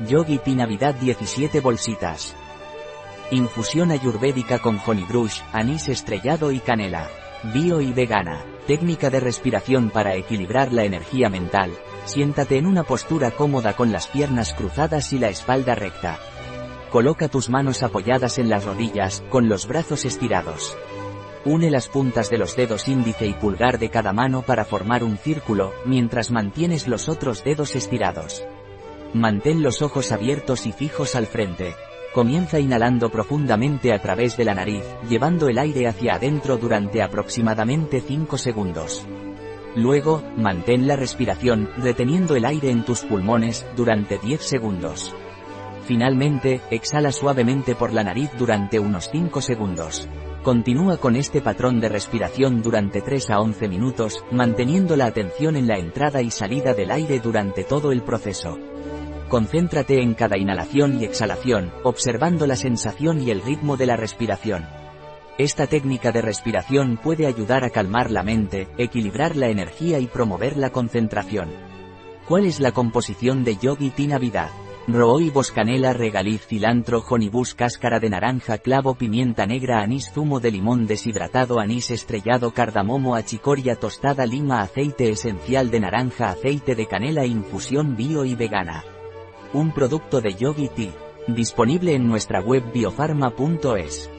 Yogi Tea Navidad 17 bolsitas. Infusión ayurvédica con honeybush, anís estrellado y canela. Bio y vegana. Técnica de respiración para equilibrar la energía mental. Siéntate en una postura cómoda con las piernas cruzadas y la espalda recta. Coloca tus manos apoyadas en las rodillas, con los brazos estirados. Une las puntas de los dedos índice y pulgar de cada mano para formar un círculo, mientras mantienes los otros dedos estirados. Mantén los ojos abiertos y fijos al frente. Comienza inhalando profundamente a través de la nariz, llevando el aire hacia adentro durante aproximadamente 5 segundos. Luego, mantén la respiración, reteniendo el aire en tus pulmones, durante 10 segundos. Finalmente, exhala suavemente por la nariz durante unos 5 segundos. Continúa con este patrón de respiración durante 3 a 11 minutos, manteniendo la atención en la entrada y salida del aire durante todo el proceso. Concéntrate en cada inhalación y exhalación, observando la sensación y el ritmo de la respiración. Esta técnica de respiración puede ayudar a calmar la mente, equilibrar la energía y promover la concentración. ¿Cuál es la composición de Yogi Tea Navidad? Rooibos canela regaliz cilantro honeybush cáscara de naranja clavo pimienta negra anís zumo de limón deshidratado anís estrellado cardamomo achicoria tostada lima aceite esencial de naranja aceite de canela infusión bio y vegana un producto de Yogi Tea, disponible en nuestra web biofarma.es.